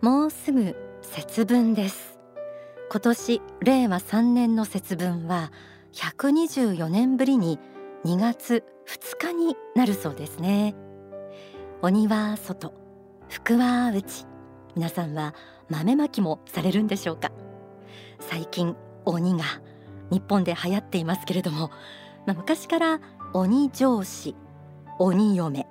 もうすぐ節分です。今年令和3年の節分は124年ぶりに2月2日になるそうですね。鬼は外福は内。皆さんは豆まきもされるんでしょうか？最近鬼が日本で流行っていますけれども、まあ、昔から鬼上司鬼嫁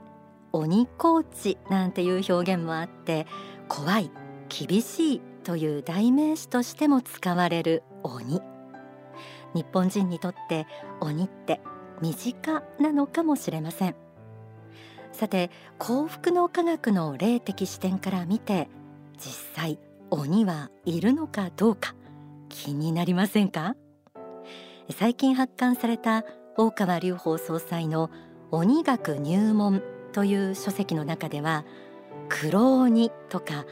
鬼コーチなんていう表現もあって怖い。厳しいという代名詞としても使われる鬼。日本人にとって鬼って身近なのかもしれません。さて幸福の科学の霊的視点から見て実際鬼はいるのかどうか気になりませんか？最近発刊された大川隆法総裁の鬼学入門という書籍の中では黒鬼とか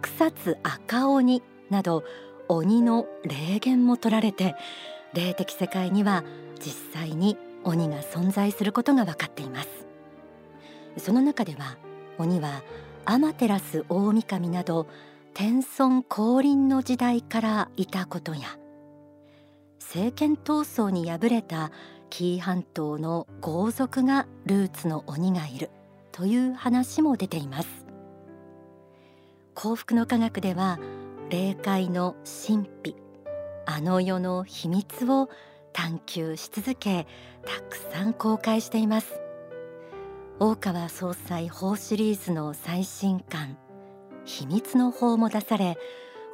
草津赤鬼など鬼の霊言も取られて霊的世界には実際に鬼が存在することが分かっています。その中では鬼は天照大神など天孫降臨の時代からいたことや政権闘争に敗れた紀伊半島の豪族がルーツの鬼がいるという話も出ています。幸福の科学では霊界の神秘あの世の秘密を探求し続けたくさん公開しています。大川総裁法シリーズの最新刊秘密の法も出され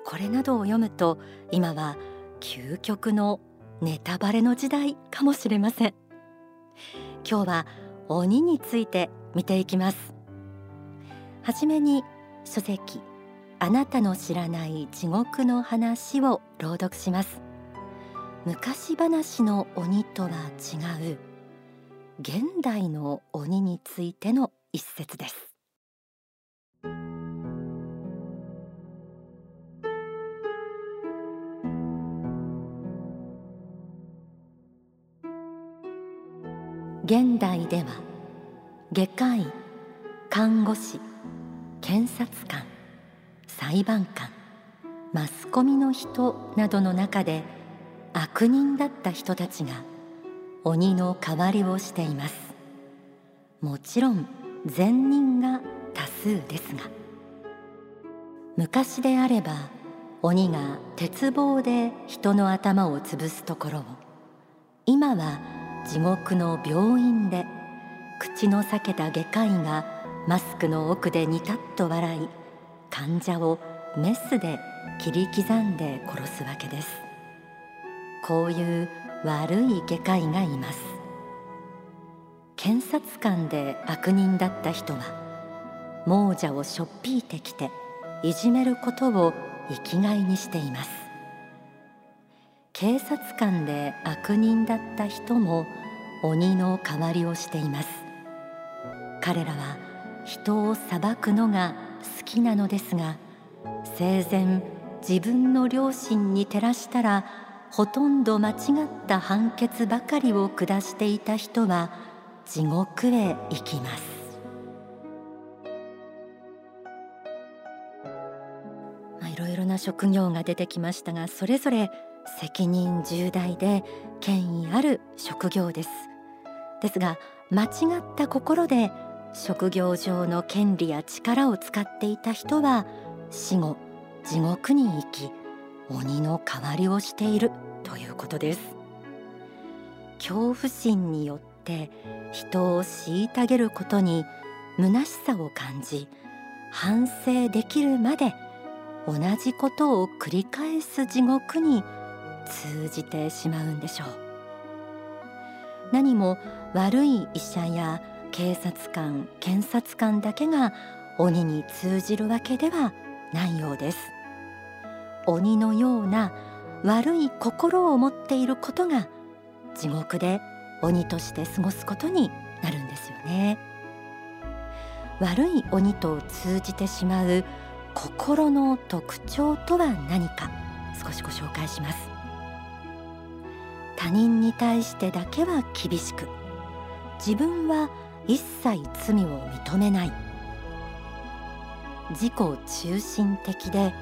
これなどを読むと今は究極のネタバレの時代かもしれません。今日は鬼について見ていきます。はじめに書籍あなたの知らない地獄の話を朗読します。昔話の鬼とは違う現代の鬼についての一節です。現代では外科医看護師検察官裁判官マスコミの人などの中で悪人だった人たちが鬼の代わりをしています。もちろん善人が多数ですが昔であれば鬼が鉄棒で人の頭を潰すところを今は地獄の病院で口の裂けた外科医がマスクの奥でにたっと笑い患者をメスで切り刻んで殺すわけです。こういう悪い外科医がいます。検察官で悪人だった人は亡者をしょっぴいてきていじめることを生きがいにしています。警察官で悪人だった人も鬼の代わりをしています。彼らは人を裁くのが好きなのですが生前自分の良心に照らしたらほとんど間違った判決ばかりを下していた人は地獄へ行きます。まあ、いろいろな職業が出てきましたがそれぞれ責任重大で権威ある職業です。ですが間違った心で職業上の権利や力を使っていた人は死後地獄に行き鬼の代わりをしているということです。恐怖心によって人を虐げることに虚しさを感じ反省できるまで同じことを繰り返す地獄に通じてしまうんでしょう。何も悪い医者や警察官検察官だけが鬼に通じるわけではないようです。鬼のような悪い心を持っていることが地獄で鬼として過ごすことになるんですよね。悪い鬼と通じてしまう心の特徴とは何か少しご紹介します。他人に対してだけは厳しく自分は一切罪を認めない。自己中心的で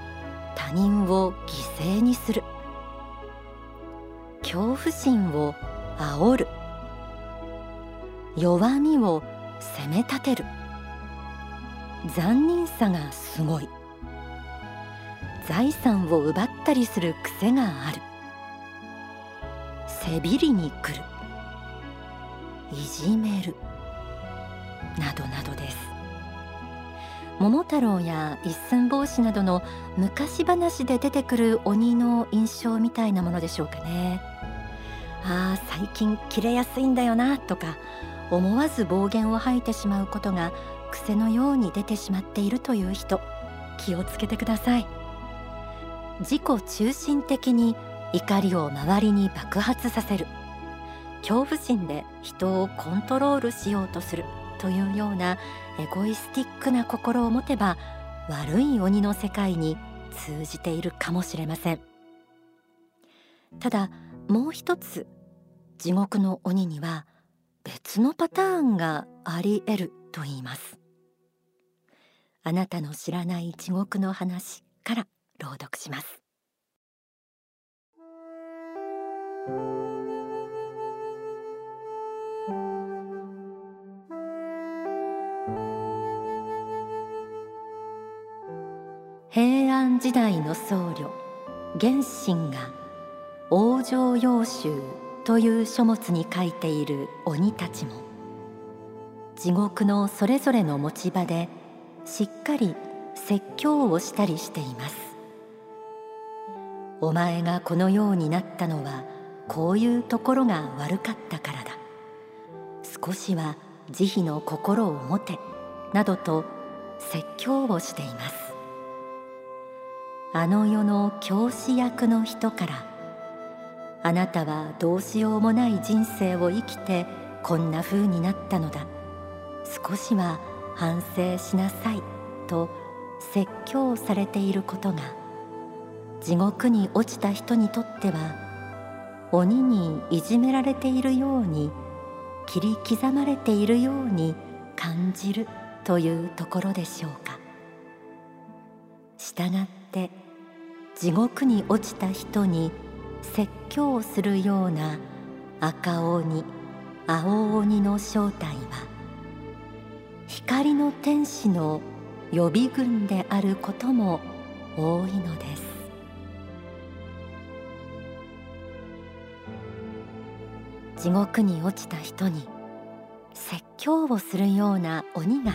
他人を犠牲にする。恐怖心を煽る。弱みを責め立てる。残忍さがすごい。財産を奪ったりする癖がある。せびりに来る。いじめる。などなどです。桃太郎や一寸法師などの昔話で出てくる鬼の印象みたいなものでしょうかね。ああ最近切れやすいんだよなとか思わず暴言を吐いてしまうことが癖のように出てしまっているという人気をつけてください。自己中心的に怒りを周りに爆発させる。恐怖心で人をコントロールしようとする。というようなエゴイスティックな心を持てば悪い鬼の世界に通じているかもしれません。ただもう一つ地獄の鬼には別のパターンがあり得ると言います。あなたの知らない地獄の話から朗読します。時代の僧侶玄神が往生要集という書物に書いている鬼たちも地獄のそれぞれの持ち場でしっかり説教をしたりしています。お前がこのようになったのはこういうところが悪かったからだ。少しは慈悲の心を持てなどと説教をしています。あの世の教師役の人からあなたはどうしようもない人生を生きてこんな風になったのだ少しは反省しなさいと説教されていることが地獄に落ちた人にとっては鬼にいじめられているように切り刻まれているように感じるというところでしょうか。したがって地獄に落ちた人に説教をするような赤鬼青鬼の正体は光の天使の予備軍であることも多いのです。地獄に落ちた人に説教をするような鬼が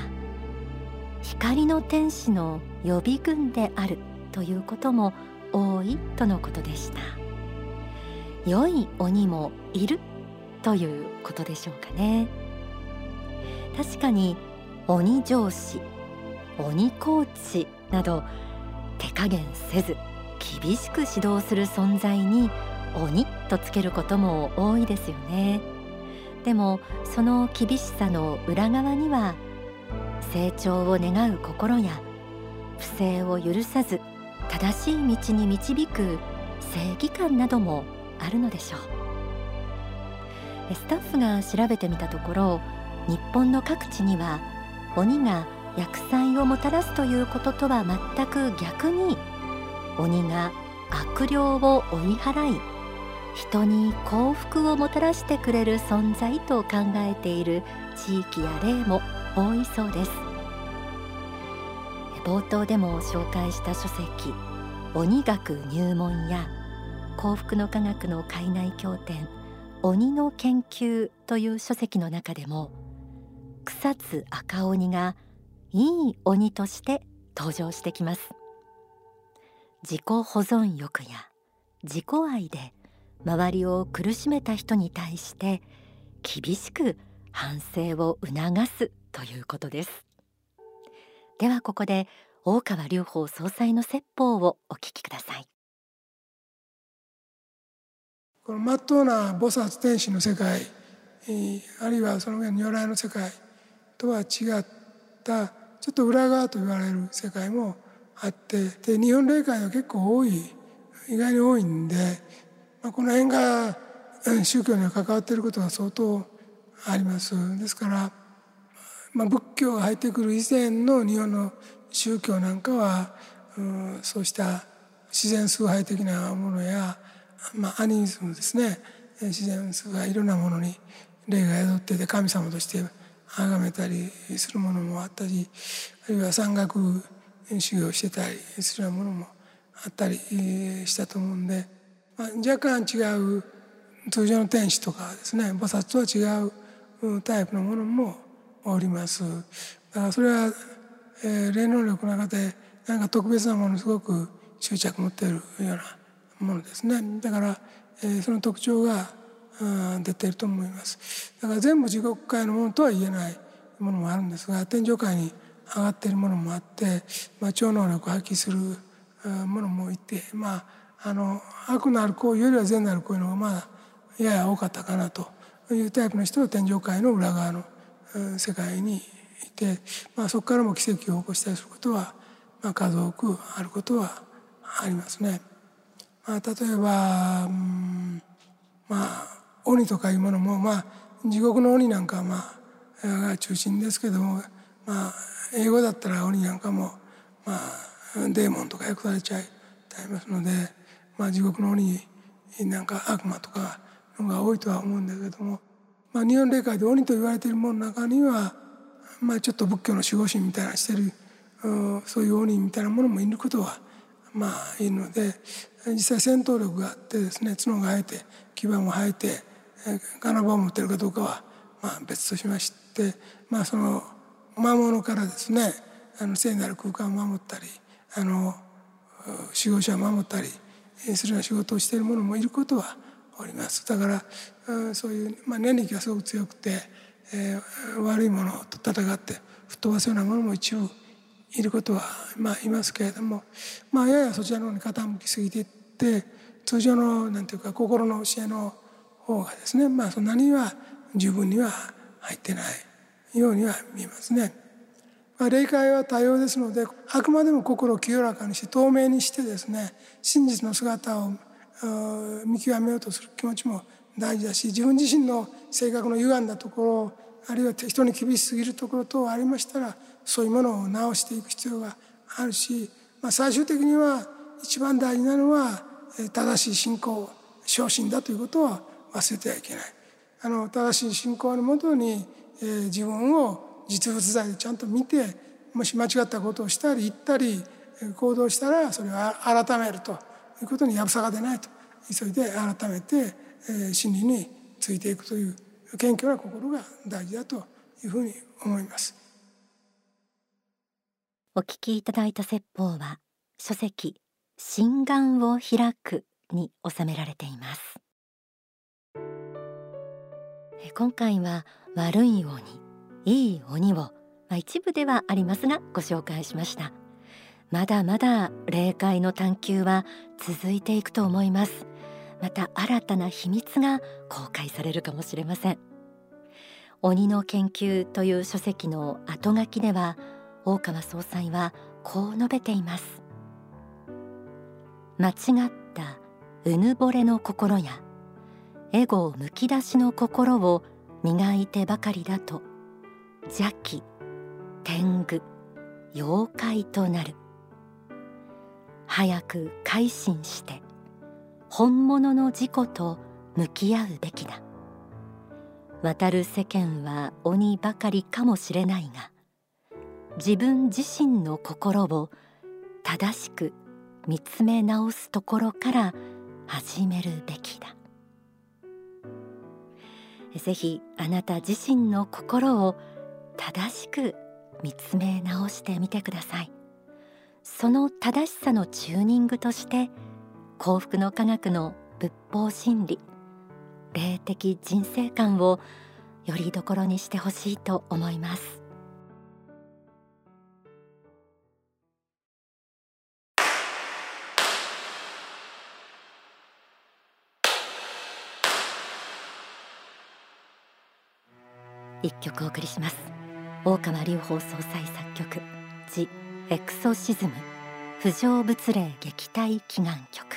光の天使の予備軍である。ということも多いとのことでした。良い鬼もいるということでしょうかね。確かに鬼上司鬼コーチなど手加減せず厳しく指導する存在に鬼とつけることも多いですよね。でもその厳しさの裏側には成長を願う心や不正を許さず正しい道に導く正義感などもあるのでしょう。スタッフが調べてみたところ日本の各地には鬼が厄災をもたらすということとは全く逆に鬼が悪霊を追い払い人に幸福をもたらしてくれる存在と考えている地域や例も多いそうです。冒頭でも紹介した書籍鬼学入門や幸福の科学の海内経典鬼の研究という書籍の中でも草津赤鬼がいい鬼として登場してきます。自己保存欲や自己愛で周りを苦しめた人に対して厳しく反省を促すということです。ではここで大川隆法総裁の説法をお聞きくださいこの真っ当な菩薩天使の世界あるいはその上の如来の世界とは違ったちょっと裏側と言われる世界もあってで日本霊界は結構多い意外に多いんで、まあ、この辺が宗教には関わっていることが相当あります。ですから、まあ、仏教が入ってくる以前の日本の宗教なんかは、うん、そうした自然崇拝的なものや、まあ、アニズムですね。自然崇拝いろんなものに霊が宿ってて神様として崇めたりするものもあったりあるいは山岳修行してたりするようなものもあったりしたと思うんで、まあ、若干違う通常の天使とかですね菩薩とは違うタイプのものもおります。だからそれは、えー、霊能力の中で何か特別なものすごく執着持っているようなものですね。だから、えー、その特徴が出ていると思いますだから全部地獄界のものとは言えないものもあるんですが天上界に上がっているものもあって、まあ、超能力を発揮するものもいて、まあ、あの悪のある行為よりは善なる行為の方がまあやや多かったかなというタイプの人は天上界の裏側の世界にいて、まあ、そこからも奇跡を起こしたりすることは、まあ、数多くあることはありますね。まあ、例えば、うん、まあ鬼とかいうものもまあ地獄の鬼なんかはまあが中心ですけどもまあ英語だったら鬼なんかもまあデーモンとか訳されちゃいますのでまあ地獄の鬼なんか悪魔とかのが多いとは思うんだけども、まあ、日本霊界で鬼と言われているものの中には、まあ、ちょっと仏教の守護神みたいなしてるそういう鬼みたいなものもいることはまあいるので実際戦闘力があってですね角が生えて牙も生えて金棒を持ってるかどうかはまあ別としまして、まあ、その魔物からですねあの聖なる空間を守ったりあの守護者を守ったりするような仕事をしている者もいることはおります。だからそういう、まあ、念力がすごく強くて、えー、悪いものと戦って吹っ飛ばすようなものも一部いることは、まあ、いますけれども、まあ、ややそちらの方に傾きすぎていって通常のなんていうか心の教えの方がですねまあそんなには十分には入ってないようには見えますね。まあ、霊界は多様ですのであくまでも心を清らかにして透明にしてですね真実の姿を見極めようとする気持ちも大事だし自分自身の性格の歪んだところあるいは人に厳しすぎるところ等ありましたらそういうものを直していく必要があるし、まあ、最終的には一番大事なのは正しい信仰昇進だということは忘れてはいけない。あの正しい信仰のもとに、えー、自分を実物大でちゃんと見てもし間違ったことをしたり言ったり行動したらそれを改めるということにやぶさが出ないと。急いで改めて、真理についていくという謙虚な心が大事だというふうに思います。お聞きいただいた説法は書籍心眼を開くに収められています。今回は悪い鬼いい鬼を、まあ、一部ではありますがご紹介しました。まだまだ霊界の探求は続いていくと思います。また新たな秘密が公開されるかもしれません。鬼の研究という書籍の後書きでは大川総裁はこう述べています。間違ったうぬぼれの心やエゴむき出しの心を磨いてばかりだと邪気天狗妖怪となる。早く改心して本物の自己と向き合うべきだ。渡る世間は鬼ばかりかもしれないが自分自身の心を正しく見つめ直すところから始めるべきだ。ぜひあなた自身の心を正しく見つめ直してみてください。その正しさのチューニングとして幸福の科学の仏法真理霊的人生観をよりどころにしてほしいと思います。一曲お送りします。大川隆法総裁作曲「ジ・エクソシズム」不浄仏霊撃退祈願曲。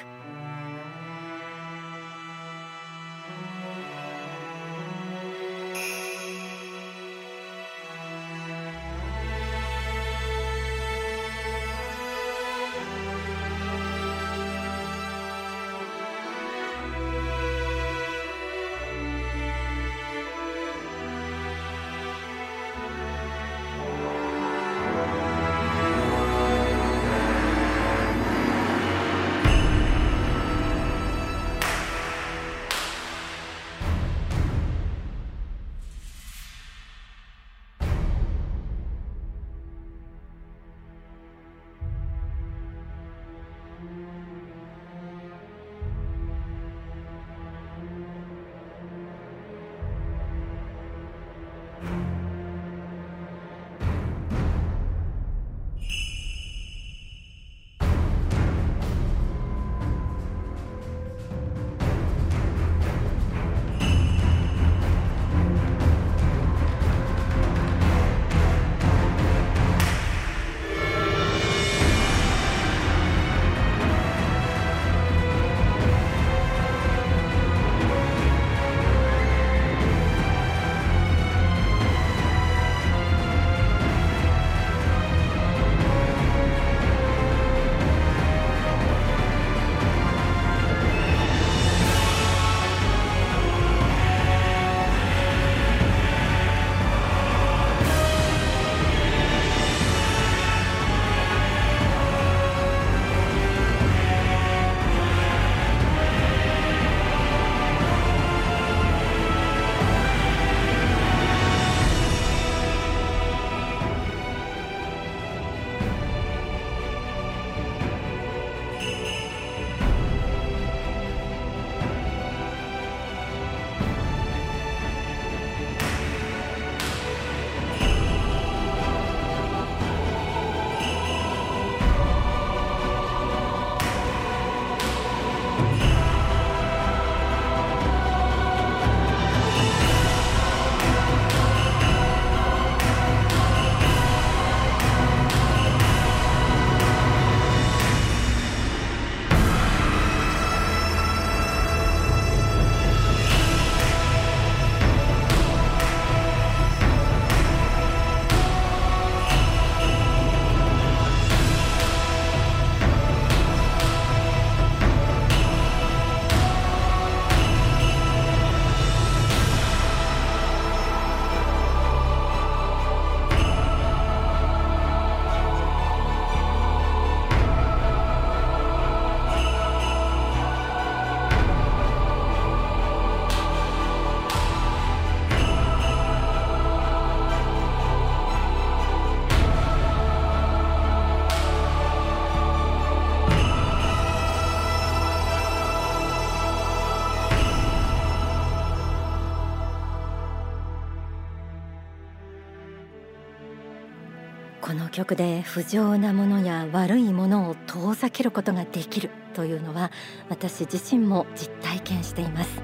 この曲で不浄なものや悪いものを遠ざけることができるというのは私自身も実体験しています。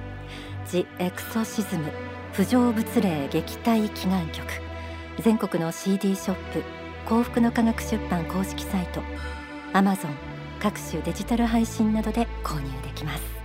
The Exorcism 不浄物霊撃退祈願曲。全国の CD ショップ幸福の科学出版公式サイト Amazon 各種デジタル配信などで購入できます。